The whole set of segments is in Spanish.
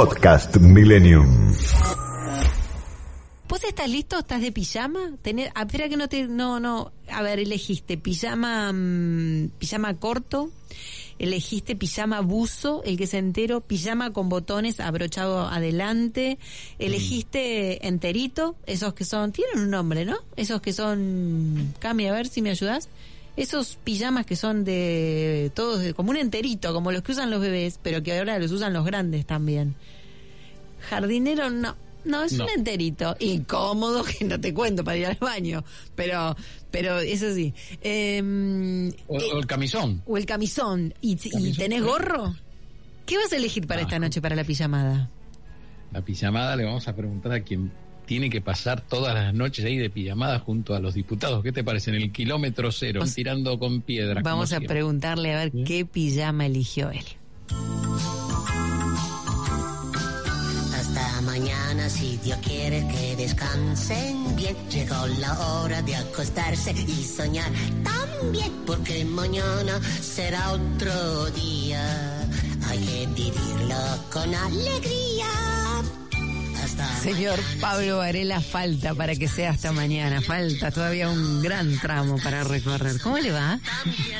Podcast Millennium. ¿Vos estás listo? ¿Estás de pijama? Tener, ah, espera que no te, no, no, a ver, elegiste pijama, mm, pijama corto, elegiste pijama buzo, el que es entero, pijama con botones abrochado adelante, elegiste enterito, esos que son, tienen un nombre, ¿no? Esos que son, Cami, a ver si me ayudas. Esos pijamas que son de todos, como un enterito, como los que usan los bebés, pero que ahora los usan los grandes también. Jardinero no. No, es No. un enterito. Incómodo, que no te cuento para ir al baño. Pero, pero eso sí. Em, O, eh, o el camisón. o el camisón. ¿Y, y tenés gorro? ¿Qué vas a elegir para Ah. esta noche para la pijamada? La pijamada le vamos a preguntar a quien tiene que pasar todas las noches ahí de pijamada junto a los diputados. ¿Qué te parece? En el kilómetro cero, O sea, tirando con piedras. como Vamos a siempre. preguntarle a ver ¿Sí? qué pijama eligió él. Mañana, si Dios quiere que descansen bien. Llegó la hora de acostarse y soñar también, porque mañana será otro día. Hay que vivirlo con alegría. Hasta Señor Pablo Varela, falta para que sea hasta mañana. Falta todavía un gran tramo para recorrer. ¿Cómo le va?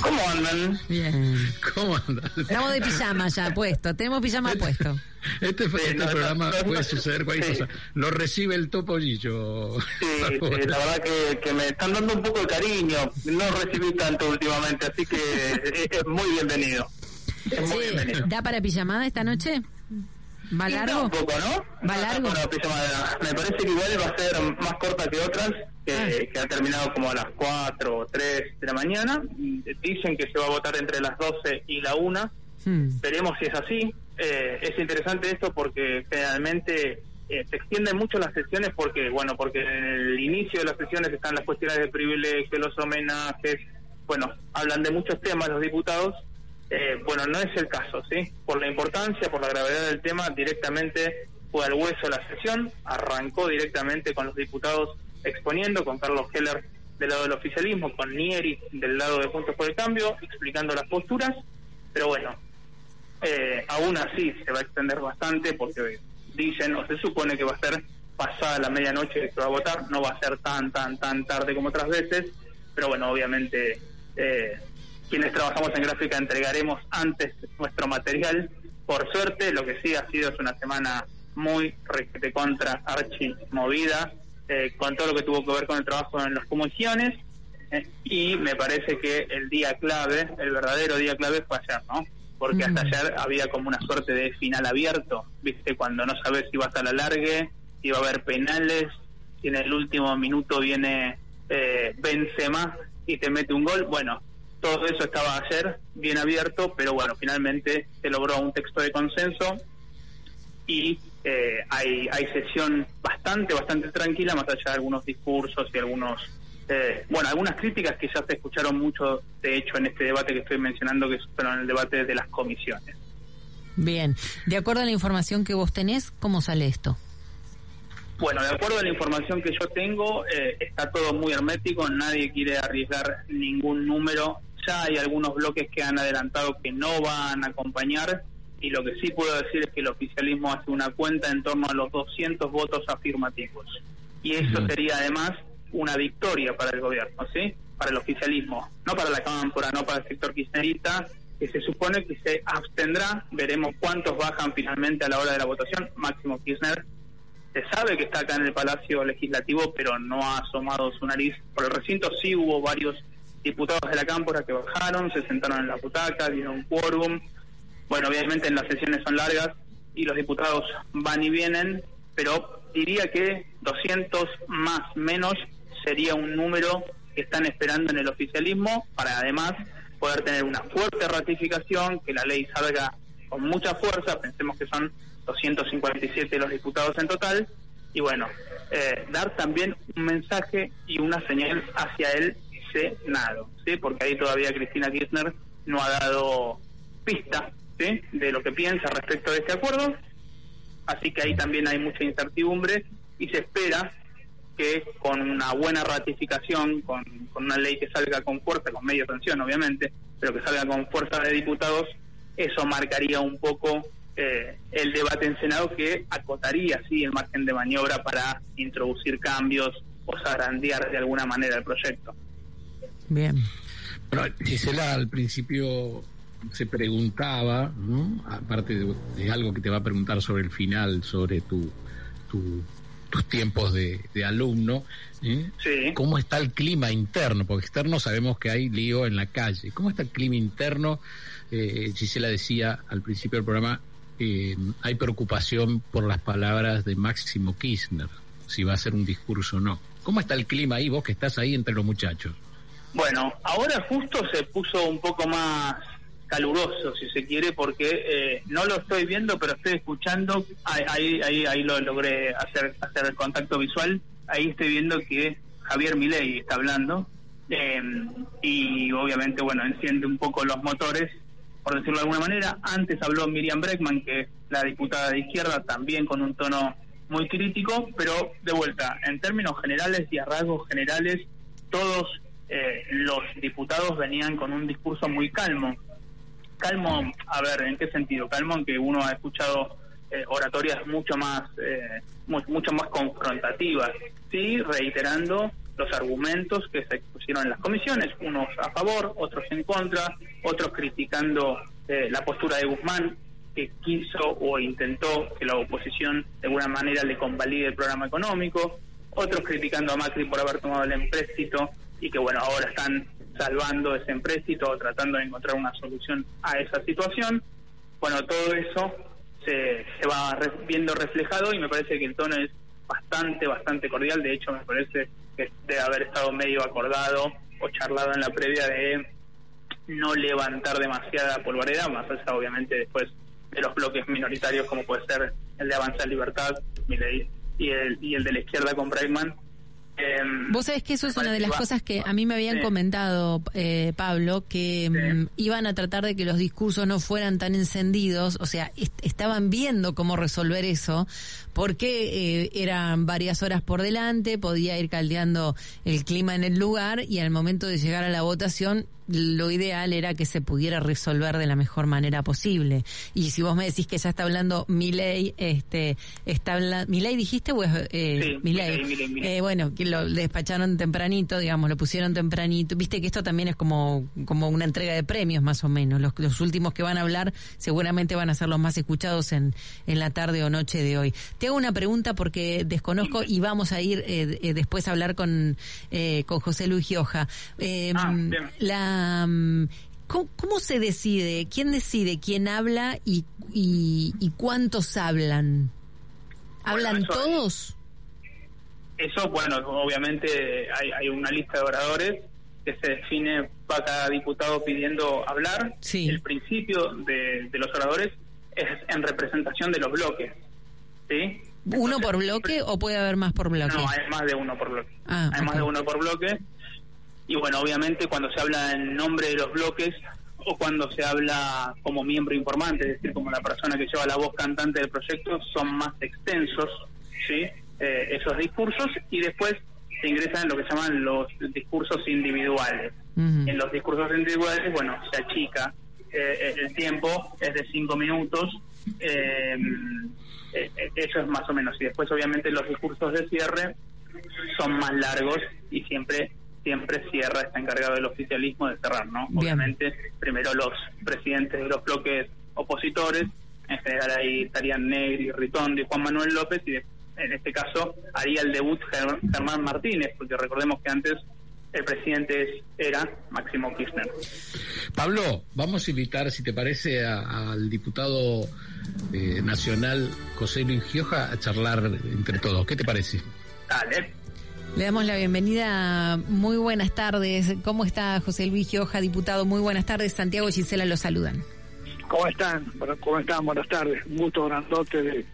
¿Cómo andan? Bien. ¿Cómo andas? Estamos de pijama ya puesto. Tenemos pijama puesto. Este, fue- este no, no, programa no, puede no, suceder cualquier sí. cosa. Lo recibe el topollillo. Sí, sí, la verdad que, que me están dando un poco de cariño. No recibí tanto últimamente, así que es, es muy bienvenido. Es muy bienvenido. ¿Da para pijamada esta noche? ¿Va largo? Un poco, ¿no? ¿Va largo? Pijamada. Me parece que igual va a ser más corta que otras, que, Ah. que ha terminado como a las 4 o 3 de la mañana. Dicen que se va a votar entre las 12 y la 1. Hmm. Veremos si es así. Eh, es interesante esto porque generalmente eh, se extienden mucho las sesiones porque, bueno, porque en el inicio de las sesiones están las cuestiones de privilegio, los homenajes, bueno, hablan de muchos temas los diputados. Eh, bueno, no es el caso, ¿sí? Por la importancia, por la gravedad del tema, directamente fue al hueso la sesión, arrancó directamente con los diputados exponiendo, con Carlos Heller del lado del oficialismo, con Nieri del lado de Juntos por el Cambio, explicando las posturas, pero bueno, eh, aún así se va a extender bastante porque dicen o se supone que va a ser pasada la medianoche que se va a votar, no va a ser tan, tan, tan tarde como otras veces, pero bueno, obviamente eh, quienes trabajamos en gráfica entregaremos antes nuestro material. Por suerte, lo que sí ha sido es una semana muy requete contra archi movida, eh, con todo lo que tuvo que ver con el trabajo en las comisiones, eh, y me parece que el día clave, el verdadero día clave fue ayer, ¿no? Porque hasta ayer había como una suerte de final abierto, ¿viste? Cuando no sabes si vas a la largue, si va a haber penales, si en el último minuto viene eh, Benzema y te mete un gol. Bueno, todo eso estaba ayer bien abierto, pero bueno, finalmente se logró un texto de consenso y eh, hay, hay sesión bastante, bastante tranquila, más allá de algunos discursos y algunos, eh, bueno, algunas críticas que ya se escucharon mucho, de hecho, en este debate que estoy mencionando, que fueron el debate de las comisiones. Bien. De acuerdo a la información que vos tenés, ¿cómo sale esto? Bueno, de acuerdo a la información que yo tengo, eh, está todo muy hermético, nadie quiere arriesgar ningún número. Ya hay algunos bloques que han adelantado que no van a acompañar y lo que sí puedo decir es que el oficialismo hace una cuenta en torno a los 200 votos afirmativos. Y eso sería además una victoria para el gobierno, ¿sí? Para el oficialismo, no para la Cámpora, no para el sector kirchnerista, que se supone que se abstendrá, veremos cuántos bajan finalmente a la hora de la votación. Máximo Kirchner se sabe que está acá en el Palacio Legislativo, pero no ha asomado su nariz. Por el recinto sí hubo varios diputados de la Cámpora que bajaron, se sentaron en la butaca, dieron quórum. Bueno, obviamente en las sesiones son largas y los diputados van y vienen, pero diría que 200 más menos sería un número que están esperando en el oficialismo para además poder tener una fuerte ratificación, que la ley salga con mucha fuerza, pensemos que son 257 los diputados en total, y bueno, eh, dar también un mensaje y una señal hacia el Senado, ¿sí? porque ahí todavía Cristina Kirchner no ha dado pista ¿sí? de lo que piensa respecto de este acuerdo, así que ahí también hay mucha incertidumbre y se espera que con una buena ratificación, con, con una ley que salga con fuerza, con media tensión obviamente, pero que salga con fuerza de diputados, eso marcaría un poco eh, el debate en Senado que acotaría sí el margen de maniobra para introducir cambios o zarandear de alguna manera el proyecto. Bien. Bueno, Gisela al principio se preguntaba, ¿no? aparte de, de, algo que te va a preguntar sobre el final, sobre tu, tu tus tiempos de, de alumno, ¿eh? Sí. ¿cómo está el clima interno? Porque externo sabemos que hay lío en la calle. ¿Cómo está el clima interno? Eh, Gisela decía al principio del programa, eh, hay preocupación por las palabras de Máximo Kirchner, si va a ser un discurso o no. ¿Cómo está el clima ahí, vos que estás ahí entre los muchachos? Bueno, ahora justo se puso un poco más caluroso, si se quiere, porque eh, no lo estoy viendo, pero estoy escuchando. Ahí, ahí, ahí lo logré hacer, hacer el contacto visual. Ahí estoy viendo que Javier Milei está hablando. Eh, y obviamente, bueno, enciende un poco los motores, por decirlo de alguna manera. Antes habló Miriam Breckman, que es la diputada de izquierda, también con un tono muy crítico, pero de vuelta, en términos generales y a rasgos generales, todos eh, los diputados venían con un discurso muy calmo calmo, a ver, ¿en qué sentido? Calmo en que uno ha escuchado eh, oratorias mucho más, eh, mucho más confrontativas, sí, reiterando los argumentos que se expusieron en las comisiones, unos a favor, otros en contra, otros criticando eh, la postura de Guzmán, que quiso o intentó que la oposición de alguna manera le convalide el programa económico, otros criticando a Macri por haber tomado el empréstito y que bueno, ahora están salvando ese empréstito o tratando de encontrar una solución a esa situación. Bueno, todo eso se, se va re, viendo reflejado y me parece que el tono es bastante, bastante cordial. De hecho, me parece que debe haber estado medio acordado o charlado en la previa de no levantar demasiada polvareda, más allá obviamente después de los bloques minoritarios como puede ser el de Avanza Libertad, y el, y el de la izquierda con Bregman, Vos sabés que eso es una de las cosas que a mí me habían sí. comentado, eh, Pablo, que sí. um, iban a tratar de que los discursos no fueran tan encendidos, o sea, est estaban viendo cómo resolver eso, porque eh, eran varias horas por delante, podía ir caldeando el clima en el lugar y al momento de llegar a la votación lo ideal era que se pudiera resolver de la mejor manera posible. Y si vos me decís que ya está hablando Milei, este, está hablando, Milei dijiste o es, eh, sí, Milei, Milei, Milei. Eh, bueno, que lo despacharon tempranito, digamos, lo pusieron tempranito. Viste que esto también es como, como una entrega de premios más o menos. Los, los últimos que van a hablar seguramente van a ser los más escuchados en, en la tarde o noche de hoy. Te hago una pregunta porque desconozco y vamos a ir eh, después a hablar con, eh, con José Luis Gioja. Eh, ah, la ¿Cómo, ¿Cómo, se decide? ¿Quién decide quién habla y, y, y cuántos hablan? ¿Hablan bueno, eso, todos? Eso, bueno, obviamente hay, hay, una lista de oradores que se define, va cada diputado pidiendo hablar. Sí. El principio de, de, los oradores es en representación de los bloques. ¿sí? ¿Uno por bloque o puede haber más por bloque? No, hay más de uno por bloque. Ah, hay okay. más de uno por bloque. Y bueno, obviamente cuando se habla en nombre de los bloques o cuando se habla como miembro informante, es decir, como la persona que lleva la voz cantante del proyecto, son más extensos ¿sí? Eh, esos discursos y después se ingresan en lo que llaman los discursos individuales. Uh -huh. En los discursos individuales, bueno, se achica eh, el tiempo, es de cinco minutos, eh, eso es más o menos. Y después, obviamente, los discursos de cierre son más largos y siempre siempre cierra está encargado del oficialismo de cerrar, ¿no? Bien. Obviamente, primero los presidentes de los bloques opositores, en general ahí estarían Negri, Ritondo y Juan Manuel López, y de, en este caso haría el debut Germán Martínez, porque recordemos que antes el presidente era Máximo Kirchner. Pablo, vamos a invitar, si te parece, a, al diputado eh, nacional José Luis Gioja a charlar entre todos. ¿Qué te parece? Dale. Le damos la bienvenida. Muy buenas tardes. ¿Cómo está José Luis Gioja, diputado? Muy buenas tardes. Santiago y Gisela lo saludan. ¿Cómo están? Bueno, ¿Cómo están? Buenas tardes. Un gusto grandote de, de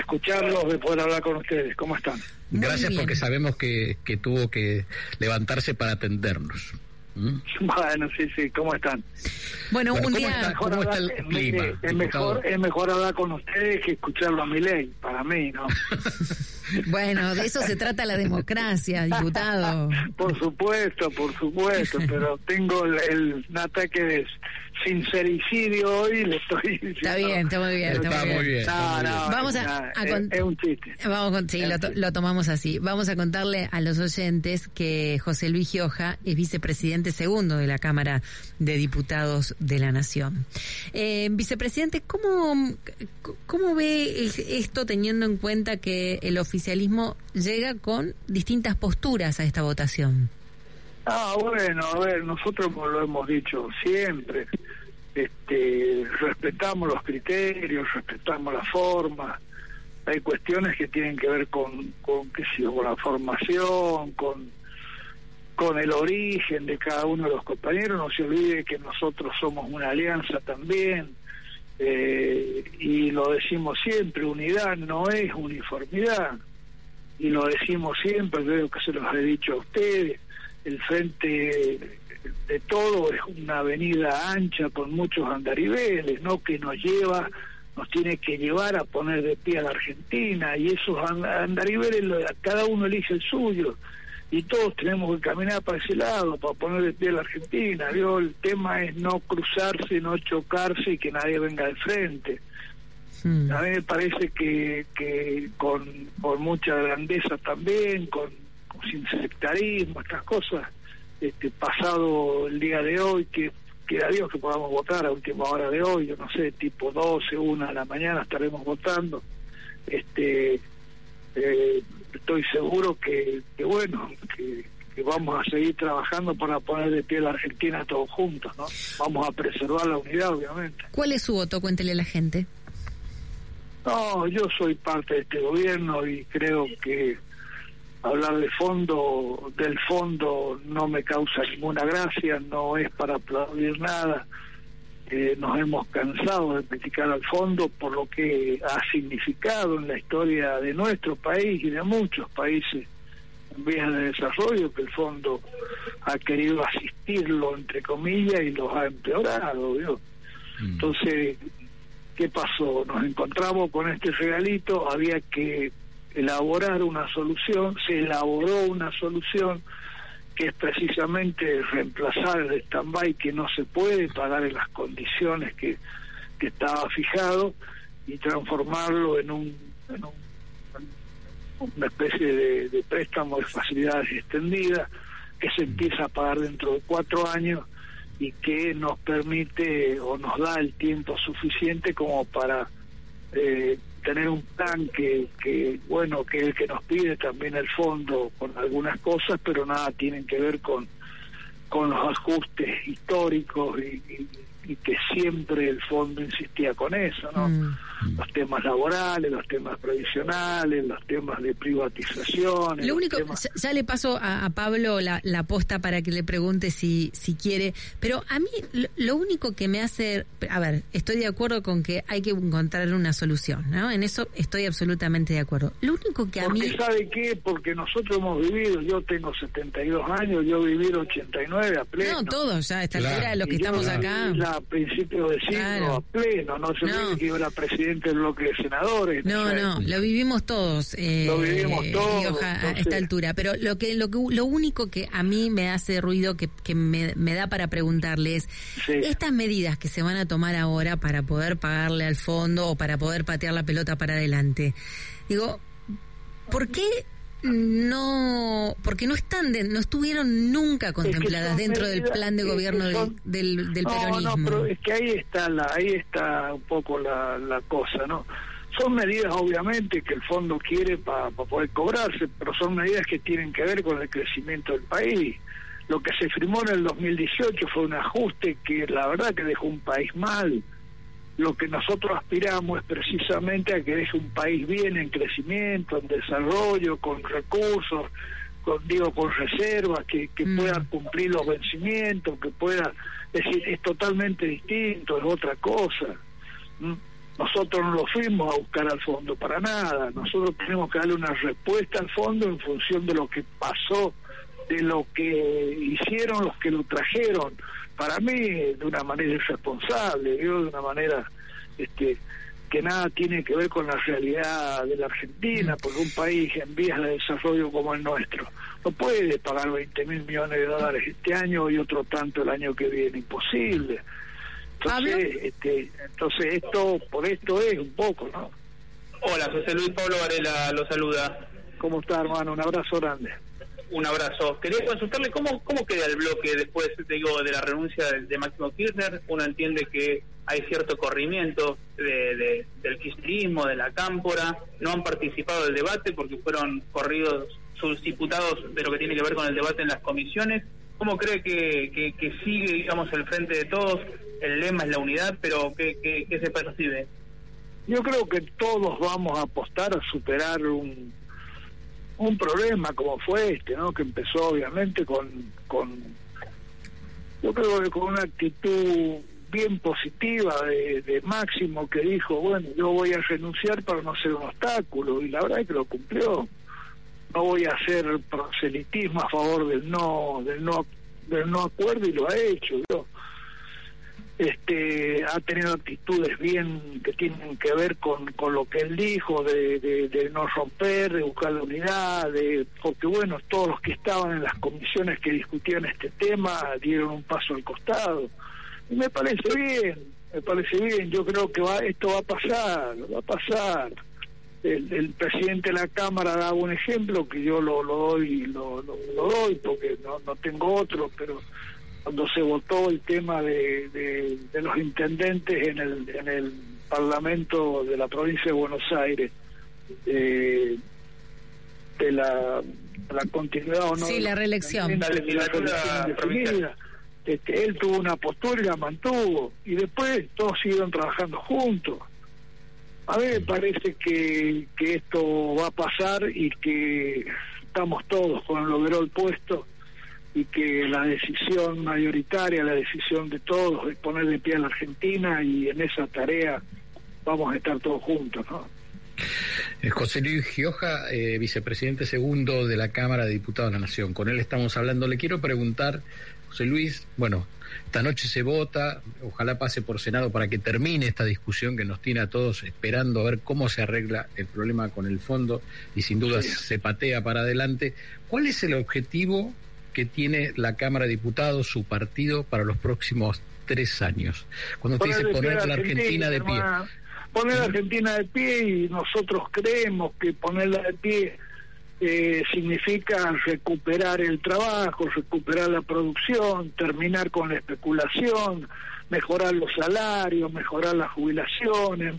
escucharlos, de poder hablar con ustedes. ¿Cómo están? Muy Gracias bien. porque sabemos que, que tuvo que levantarse para atendernos. ¿Mm? Bueno, sí, sí, ¿cómo están? Bueno, Bueno, un ¿cómo día... está? ¿Cómo está el hablar- clima, mire, es, diputado? mejor, es mejor hablar con ustedes que escucharlo a mi ley, para mí, ¿no? Bueno, de eso se trata la democracia, diputado. Por supuesto, por supuesto, pero tengo el, el- un ataque de sincericidio hoy le estoy diciendo... Está bien, está muy bien, está, Está muy bien, No, no, Vamos a- con- es un chiste. Vamos con, sí, lo, to- lo tomamos así. Vamos a contarle a los oyentes que José Luis Gioja es vicepresidente segundo de la Cámara de Diputados de la Nación. Eh, vicepresidente, ¿cómo, ¿cómo ve esto teniendo en cuenta que el oficialismo llega con distintas posturas a esta votación? Ah, bueno, a ver, nosotros lo hemos dicho siempre. Este, respetamos los criterios, respetamos la forma. Hay cuestiones que tienen que ver con, qué sé con la formación, con, con el origen de cada uno de los compañeros. No se olvide que nosotros somos una alianza también. eh, y lo decimos siempre, unidad no es uniformidad. Y lo decimos siempre, creo que se los he dicho a ustedes el frente de todo es una avenida ancha con muchos andariveles, ¿no? Que nos lleva, nos tiene que llevar a poner de pie a la Argentina y esos and- andariveles, cada uno elige el suyo y todos tenemos que caminar para ese lado, para poner de pie a la Argentina. ¿vio? El tema es no cruzarse, no chocarse y que nadie venga de frente. Hmm. A mí me parece que, que con, con mucha grandeza también, con sin sectarismo, estas cosas, este, pasado el día de hoy, que quiera Dios que podamos votar a última hora de hoy, yo no sé, tipo 12, 1 de la mañana estaremos votando. Este, eh, estoy seguro que, que bueno, que, que vamos a seguir trabajando para poner de pie la Argentina todos juntos, ¿no? Vamos a preservar la unidad, obviamente. ¿Cuál es su voto? Cuéntele a la gente. No, yo soy parte de este gobierno y creo que hablar de fondo, del fondo, no me causa ninguna gracia, no es para aplaudir nada. Eh, nos hemos cansado de criticar al fondo por lo que ha significado en la historia de nuestro país y de muchos países en vías de desarrollo, que el fondo ha querido asistirlo, entre comillas, y los ha empeorado. ¿vio? Entonces, ¿qué pasó? Nos encontramos con este regalito, había que elaborar una solución, se elaboró una solución que es precisamente reemplazar el stand-by que no se puede pagar en las condiciones que, que estaba fijado y transformarlo en un, en un- en una especie de, de préstamo de facilidades extendidas que se empieza a pagar dentro de cuatro años y que nos permite o nos da el tiempo suficiente como para eh, tener un plan que, que, bueno, que es el que nos pide también el fondo con algunas cosas, pero nada tienen que ver con, con los ajustes históricos y, y- que siempre el fondo insistía con eso, ¿no? Mm. Los temas laborales, los temas previsionales, los temas de privatizaciones. Lo único, temas- ya, le paso a, a Pablo la, la posta para que le pregunte si, si quiere, pero a mí lo, lo único que me hace, a ver, estoy de acuerdo con que hay que encontrar una solución, ¿no? En eso estoy absolutamente de acuerdo. Lo único que a mí... Porque sabe qué, porque nosotros hemos vivido, yo tengo 72 años, yo viví el 89 a pleno. No, todos ya, a esta Claro. altura, los que Y yo estamos viví acá. la- a principios de siglo Claro. a pleno, no se No. que yo era presidente del bloque de senadores. No, o sea, no, lo vivimos todos. Eh, Lo vivimos todos, Rioja, a esta altura. Pero lo que, lo que, lo único que a mí me hace ruido, que, que me, me da para preguntarle es, Sí. estas medidas que se van a tomar ahora para poder pagarle al fondo o para poder patear la pelota para adelante, digo, ¿por qué no, porque no están, de- no estuvieron nunca contempladas dentro del plan de gobierno del, son- del, del no, peronismo? No, pero es que ahí está la, ahí está un poco la, la cosa, ¿no? Son medidas obviamente que el fondo quiere para poder cobrarse, pero son medidas que tienen que ver con el crecimiento del país. Lo que se firmó en el 2018 fue un ajuste que la verdad que dejó un país mal. Lo que nosotros aspiramos es precisamente a que deje un país bien en crecimiento, en desarrollo, con recursos, con digo con reservas, que, que Mm. puedan cumplir los vencimientos, que pueda, es decir, es totalmente distinto, es otra cosa. ¿Mm? Nosotros no lo fuimos a buscar al fondo para nada, nosotros tenemos que darle una respuesta al fondo en función de lo que pasó, de lo que hicieron los que lo trajeron, para mí de una manera irresponsable, yo de una manera este que nada tiene que ver con la realidad de la Argentina, porque un país en vías de desarrollo como el nuestro no puede pagar 20 mil millones de dólares este año y otro tanto el año que viene, imposible. Entonces, este, entonces esto, por esto es un poco, ¿no? Hola, José Luis Pablo Varela lo saluda. ¿Cómo está, hermano? Un abrazo grande. Un abrazo. Quería consultarle cómo, cómo queda el bloque después digo, de la renuncia de, Máximo Kirchner. Uno entiende que hay cierto corrimiento de, de- del kirchnerismo, de la cámpora. No han participado del debate porque fueron corridos sus diputados de lo que tiene que ver con el debate en las comisiones. ¿Cómo cree que, que, que sigue, digamos, el frente de todos? El lema es la unidad, pero ¿qué, qué, qué se percibe? Yo creo que todos vamos a apostar a superar un, un problema como fue este, ¿no? Que empezó obviamente con, con yo creo que con una actitud bien positiva de, Máximo que dijo, bueno, yo voy a renunciar para no ser un obstáculo y la verdad es que lo cumplió. No voy a hacer proselitismo a favor del no del no del no acuerdo y lo ha hecho. Yo este ha tenido actitudes bien que tienen que ver con, con lo que él dijo de, de, no romper, de buscar la unidad, de porque bueno, todos los que estaban en las comisiones que discutían este tema dieron un paso al costado. Y me parece bien, me parece bien, yo creo que va esto va a pasar, va a pasar. El, el presidente de la Cámara daba un ejemplo que yo lo, lo doy lo, lo, lo doy porque no, no tengo otro, pero cuando se votó el tema de, de, de los intendentes en el, en el Parlamento de la provincia de Buenos Aires, eh, de la, la continuidad o no. Sí, de la reelección. de la indefinida. Este, él tuvo una postura y la mantuvo, y después todos siguieron trabajando juntos. A mí me parece que, que esto va a pasar y que estamos todos con el overol puesto que la decisión mayoritaria, la decisión de todos es poner de pie a la Argentina y en esa tarea vamos a estar todos juntos, ¿no? Eh, José Luis Gioja, eh, vicepresidente segundo de la Cámara de Diputados de la Nación. Con él estamos hablando. Le quiero preguntar, José Luis, bueno, esta noche se vota, ojalá pase por Senado para que termine esta discusión que nos tiene a todos esperando a ver cómo se arregla el problema con el fondo y sin duda se patea para adelante. ¿Cuál es el objetivo que tiene la Cámara de Diputados, su partido, para los próximos tres años? Cuando usted dice Poner a la Argentina de pie. Poner la Argentina de pie y nosotros creemos que ponerla de pie eh, significa recuperar el trabajo, recuperar la producción, terminar con la especulación, mejorar los salarios, mejorar las jubilaciones,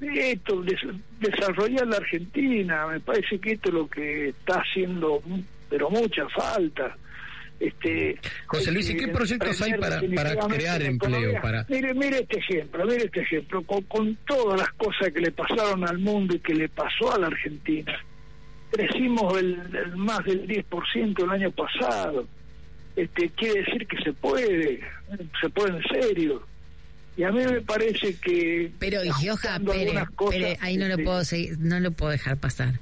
esto, des- desarrollar la Argentina, me parece que esto es lo que está haciendo, pero mucha falta. Este, José Luis, ¿y qué que proyectos hay para- crear empleo, para- Mire, mire este ejemplo, mire este ejemplo, con, con todas las cosas que le pasaron al mundo y que le pasó a la Argentina. Crecimos el, el más del 10% el año pasado. Este quiere decir que se puede, se puede en serio. Y a mí me parece que Pero Gioja, algunas cosas, ahí no lo este, puedo seguir, no lo puedo dejar pasar.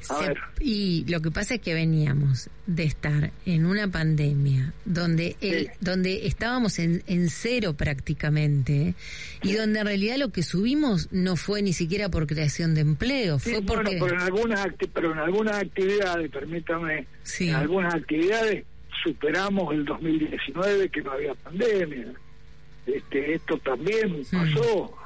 Se- y lo que pasa es que veníamos de estar en una pandemia donde el, Sí. donde estábamos en, en cero prácticamente y donde en realidad lo que subimos no fue ni siquiera por creación de empleo, Sí, fue bueno, porque pero en algunas pero en algunas actividades, permítame, en algunas actividades superamos el 2019 que no había pandemia. Este, esto también pasó.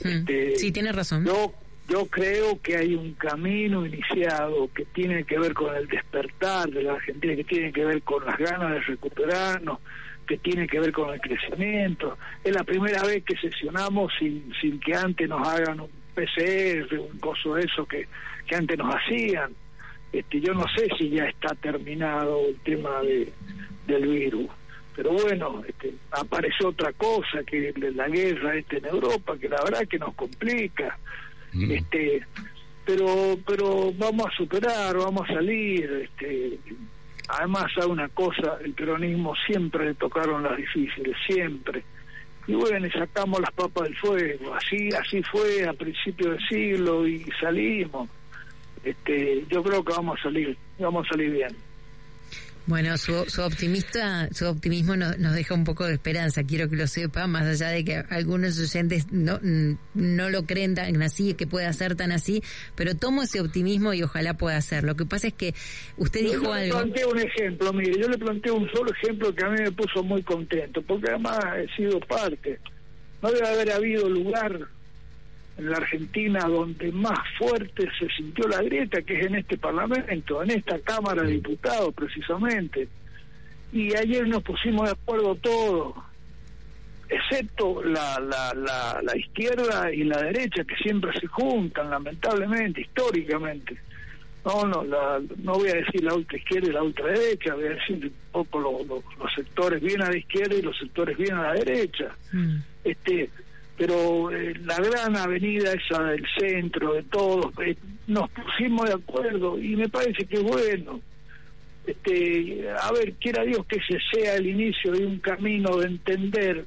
Este, sí tiene razón. Yo yo creo que hay un camino iniciado que tiene que ver con el despertar de la Argentina, que tiene que ver con las ganas de recuperarnos, que tiene que ver con el crecimiento. Es la primera vez que sesionamos sin, sin que antes nos hagan un PCR, un coso de eso que, que antes nos hacían. Este, yo no sé si ya está terminado el tema de, del virus. Pero bueno, este, apareció otra cosa, que la guerra este en Europa, que la verdad que nos complica. Este, pero pero vamos a superar, vamos a salir. Este, además, hay una cosa, el peronismo siempre le tocaron las difíciles, siempre. Y bueno, y sacamos las papas del fuego. Así así fue a principios del siglo y salimos. Este, yo creo que vamos a salir, vamos a salir bien. Bueno, su, su optimista, su optimismo nos, nos deja un poco de esperanza. Quiero que lo sepa, más allá de que algunos oyentes no, no lo creen tan así, que pueda ser tan así, pero tomo ese optimismo y ojalá pueda ser. Lo que pasa es que usted dijo yo algo. le planteo un ejemplo, mire, yo le planteo un solo ejemplo que a mí me puso muy contento, porque además he sido parte. No debe haber habido lugar en la Argentina donde más fuerte se sintió la grieta, que es en este Parlamento, en esta Cámara de Diputados precisamente. Y ayer nos pusimos de acuerdo todos, excepto la, la, la, la izquierda y la derecha, que siempre se juntan, lamentablemente, históricamente. No, no, la, no voy a decir la ultra izquierda y la ultraderecha, voy a decir un poco los sectores bien a la izquierda y los sectores bien a la derecha. Mm. Este, pero eh, la gran avenida esa del centro, de todos, eh, nos pusimos de acuerdo y me parece que bueno. Este, a ver, quiera Dios que ese sea el inicio de un camino de entender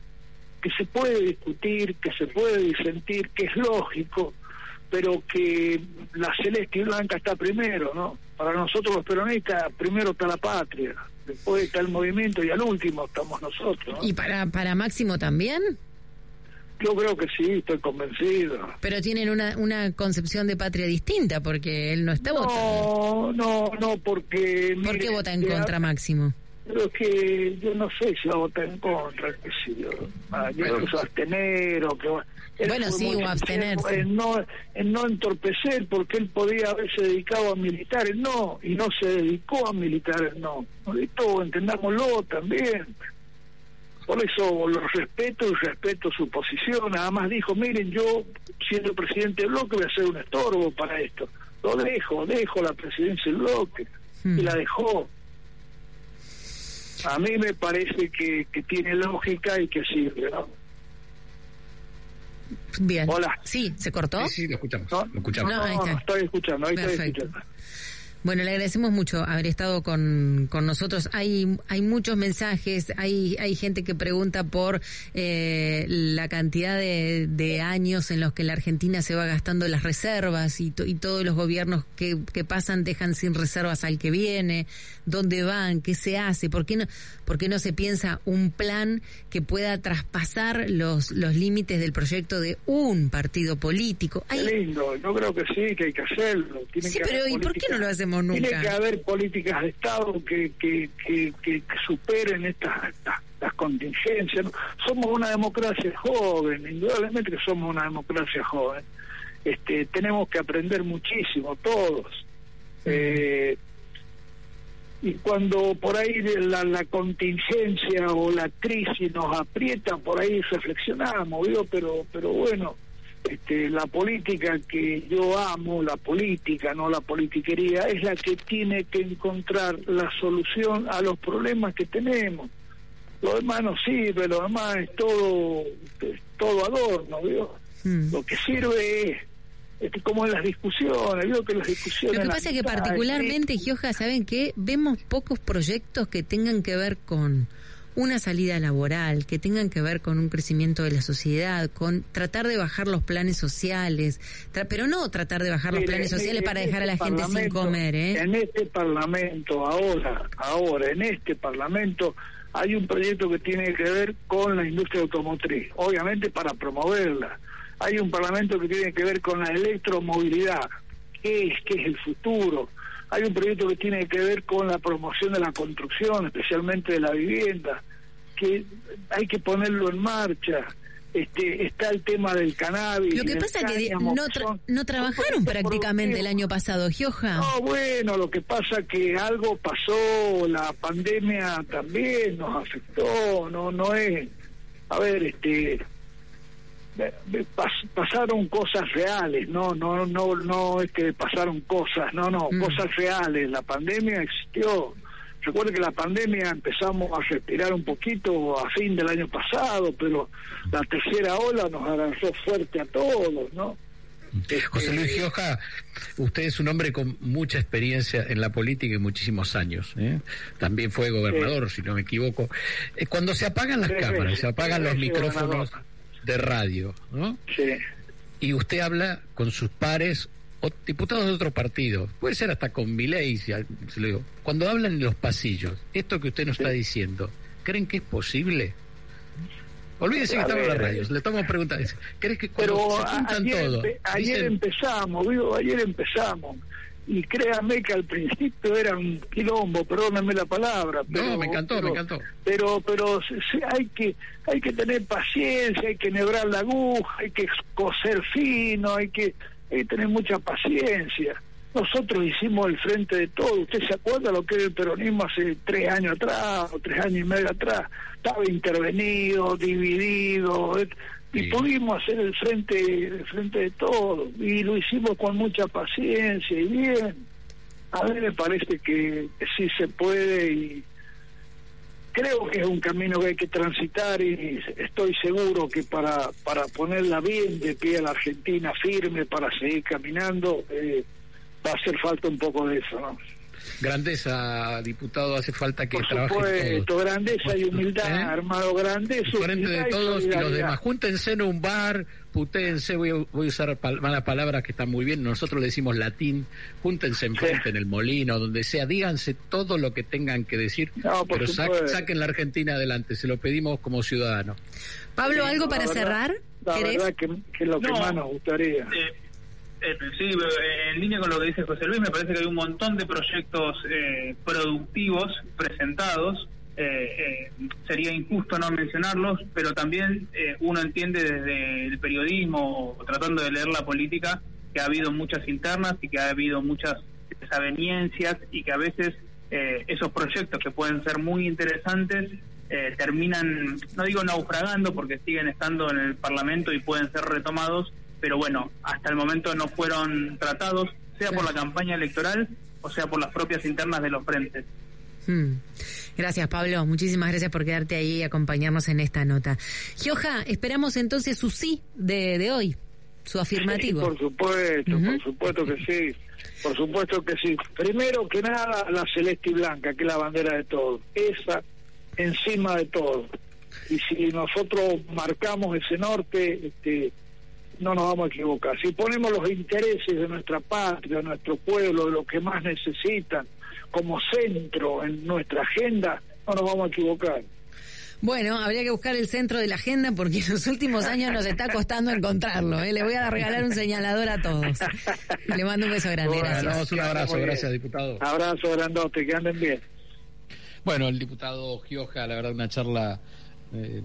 que se puede discutir, que se puede disentir, que es lógico, pero que la celeste y blanca está primero, ¿no? Para nosotros los peronistas, primero está la patria, después está el movimiento y al último estamos nosotros. ¿no? ¿Y para, para Máximo también? Yo creo que sí, estoy convencido. Pero tienen una, una concepción de patria distinta, porque él no está votando. No, no, no, porque... ¿Por qué vota en que contra ha- Máximo? Pero es que yo no sé si va a votar en contra, qué sé yo. Ah, yo que abstener o que va... Él Bueno, sí, o abstenerse. En no, en no entorpecer, porque él podía haberse dedicado a militares, no, y no se dedicó a militares, no. Esto entendámoslo también. Por eso lo respeto y respeto su posición. Además dijo, miren, yo siendo presidente del bloque voy a ser un estorbo para esto. Lo dejo, dejo la presidencia del bloque. Hmm. Y la dejó. A mí me parece que, que tiene lógica y que sirve. ¿no? Bien. Hola. Sí, ¿se cortó? Sí, sí, lo escuchamos. ¿No? Lo escuchamos. No, ahí está. estoy escuchando, ahí estoy Perfecto. escuchando. Bueno, le agradecemos mucho haber estado con, con nosotros. Hay, hay muchos mensajes, hay, hay gente que pregunta por eh, la cantidad de, de años en los que la Argentina se va gastando las reservas y, to- y todos los gobiernos que, que pasan dejan sin reservas al que viene, dónde van, qué se hace, por qué no, por qué no se piensa un plan que pueda traspasar los, los límites del proyecto de un partido político. Hay, lindo, yo creo que sí, que hay que hacerlo. Sí, que pero ¿y por qué no lo hacemos nunca? Tiene que haber políticas de Estado que, que, que, superen estas, estas, estas contingencias. Somos una democracia joven, indudablemente que somos una democracia joven. Este, tenemos que aprender muchísimo, todos. Eh, y cuando por ahí la, la contingencia o la crisis nos aprieta, por ahí reflexionamos, ¿vio? pero pero bueno, este, la política que yo amo, la política, no la politiquería, es la que tiene que encontrar la solución a los problemas que tenemos. Lo demás no sirve, lo demás es todo, es todo adorno, ¿vio? Mm. Lo que sirve es, este, como en las discusiones, que las discusiones... Lo que pasa es que particularmente, Gioja, ¿saben qué? Vemos pocos proyectos que tengan que ver con una salida laboral, que tengan que ver con un crecimiento de la sociedad, con tratar de bajar los planes sociales, tra- pero no tratar de bajar los Mire, planes sociales para en dejar a la este gente sin comer, ¿eh? En este Parlamento, ahora, ahora, en este Parlamento, hay un proyecto que tiene que ver con la industria automotriz, obviamente para promoverla. Hay un Parlamento que tiene que ver con la electromovilidad, que es, que es el futuro. Hay un proyecto que tiene que ver con la promoción de la construcción, especialmente de la vivienda, que hay que ponerlo en marcha. Este, está el tema del cannabis. Lo que pasa es que no, tra- trabajaron prácticamente el año pasado, Gioja. No, bueno, lo que pasa que algo pasó, la pandemia también nos afectó, no no es, a ver, este pas- pasaron cosas reales, no no no no es que pasaron cosas, no no, Mm. cosas reales, la pandemia existió. Recuerde que la pandemia empezamos a respirar un poquito a fin del año pasado, pero la tercera ola nos avanzó fuerte a todos, ¿no? José Luis Este, Gioja, usted es un hombre con mucha experiencia en la política y muchísimos años. ¿eh? También fue gobernador, si no me equivoco. Eh, cuando se apagan las cámaras, se apagan los micrófonos. De radio, ¿no? Sí. y usted habla con sus pares o diputados de otro partido, puede ser hasta con Milei, si al- se lo digo. cuando hablan en los pasillos, esto que usted nos está diciendo, ¿creen que es posible? Olvídese que estamos en la radio, le estamos preguntando, ¿crees que cuando Pero se juntan ayer, todo, empe- ayer dicen, empezamos, digo, ayer empezamos. Y créanme que al principio era un quilombo, perdónenme la palabra. Pero, me encantó, me pero- encantó. Pero, pero se- se- hay que hay que tener paciencia, hay que nebrar la aguja, hay que coser fino, hay que, hay que tener mucha paciencia. Nosotros hicimos el frente de todo. ¿Usted se acuerda lo que era el peronismo hace tres años atrás o tres años y medio atrás? Estaba intervenido, dividido, y pudimos hacer el frente, el frente de todo. Y lo hicimos con mucha paciencia y bien. A mí me parece que, que sí se puede y creo que es un camino que hay que transitar y estoy seguro que para, para ponerla bien de pie a la Argentina firme, para seguir caminando, eh, va a hacer falta un poco de eso, ¿no? Grandeza, diputado, hace falta que Por trabajen supuesto, todos. grandeza y humildad, ¿Eh? hermano, grandeza, Frente de todos y los demás. Júntense en un bar, putéense, voy a, voy a usar pal- malas palabras que están muy bien, nosotros le decimos latín, júntense enfrente en el molino, donde sea, díganse todo lo que tengan que decir, No, pero sa- saquen la Argentina adelante, se lo pedimos como ciudadanos. Pablo, ¿algo la para verdad- cerrar? La ¿Querés? verdad que, que es lo que No. más nos gustaría. Eh, sí, eh, en línea con lo que dice José Luis, me parece que hay un montón de proyectos eh, productivos presentados. Eh, eh, sería injusto no mencionarlos, pero también eh, uno entiende desde el periodismo, tratando de leer la política, que ha habido muchas internas y que ha habido muchas desavenencias y que a veces eh, esos proyectos que pueden ser muy interesantes eh, terminan, no digo naufragando porque siguen estando en el Parlamento y pueden ser retomados, pero bueno, hasta el momento no fueron tratados, sea por la campaña electoral o sea por las propias internas de los frentes. Hmm. Gracias, Pablo. Muchísimas gracias por quedarte ahí y acompañarnos en esta nota. Gioja, esperamos entonces su sí de, de hoy, su afirmativo. Sí, por supuesto, por supuesto que sí. Por supuesto que sí. Primero que nada, la celeste y blanca, que es la bandera de todo. Esa encima de todo. Y si nosotros marcamos ese norte, este, no nos vamos a equivocar. Si ponemos los intereses de nuestra patria, de nuestro pueblo, de lo que más necesitan, como centro en nuestra agenda, no nos vamos a equivocar. Bueno, habría que buscar el centro de la agenda porque en los últimos años nos está costando encontrarlo. ¿eh? Le voy a regalar un señalador a todos. Le mando un beso grande. Bueno, Gracias. damos un abrazo, gracias diputado. Abrazo grandote, que anden bien. Bueno, el diputado Gioja, la verdad, una charla eh,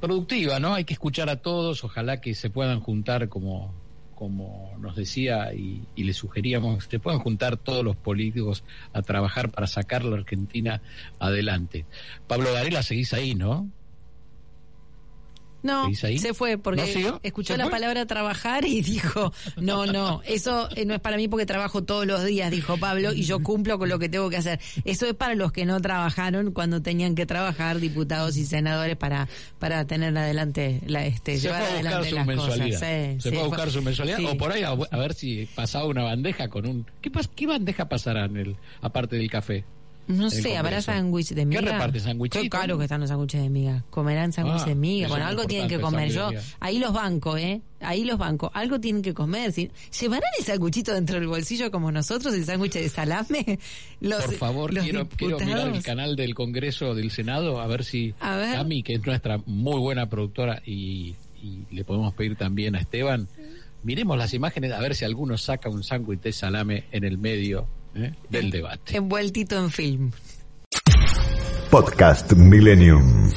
productiva, ¿no? Hay que escuchar a todos, ojalá que se puedan juntar como, como nos decía y, y le sugeríamos, se puedan juntar todos los políticos a trabajar para sacar la Argentina adelante. Pablo Varela, seguís ahí, ¿no? No, se fue porque ¿No escuchó ¿Se la fue? palabra trabajar y dijo, no, no, eso eh, no es para mí porque trabajo todos los días, dijo Pablo, y yo cumplo con lo que tengo que hacer. Eso es para los que no trabajaron cuando tenían que trabajar, diputados y senadores, para para tener adelante, la, este, Se llevar adelante las mensualidad. cosas. Sí, se fue a buscar su mensualidad sí. o por ahí a, a ver si pasaba una bandeja con un... ¿Qué, qué bandeja pasará en el, aparte del café? No sé, ¿habrá Congreso. sándwich de miga? reparte, sándwichito? Qué caro que están los sándwiches de miga. ¿Comerán sándwiches Ah, de miga? eso Bueno, algo tienen que comer. Yo, miga. ahí los bancos, ¿eh? Ahí los bancos. Algo tienen que comer. Si- ¿Llevarán el sándwichito dentro del bolsillo como nosotros, el sándwich de salame? Los, Por favor, los quiero, quiero mirar el canal del Congreso del Senado a ver si A ver. Cami, que es nuestra muy buena productora y, y le podemos pedir también a Esteban, miremos las imágenes a ver si alguno saca un sándwich de salame en el medio ¿eh? del debate. Envueltito en film. Podcast Millennium.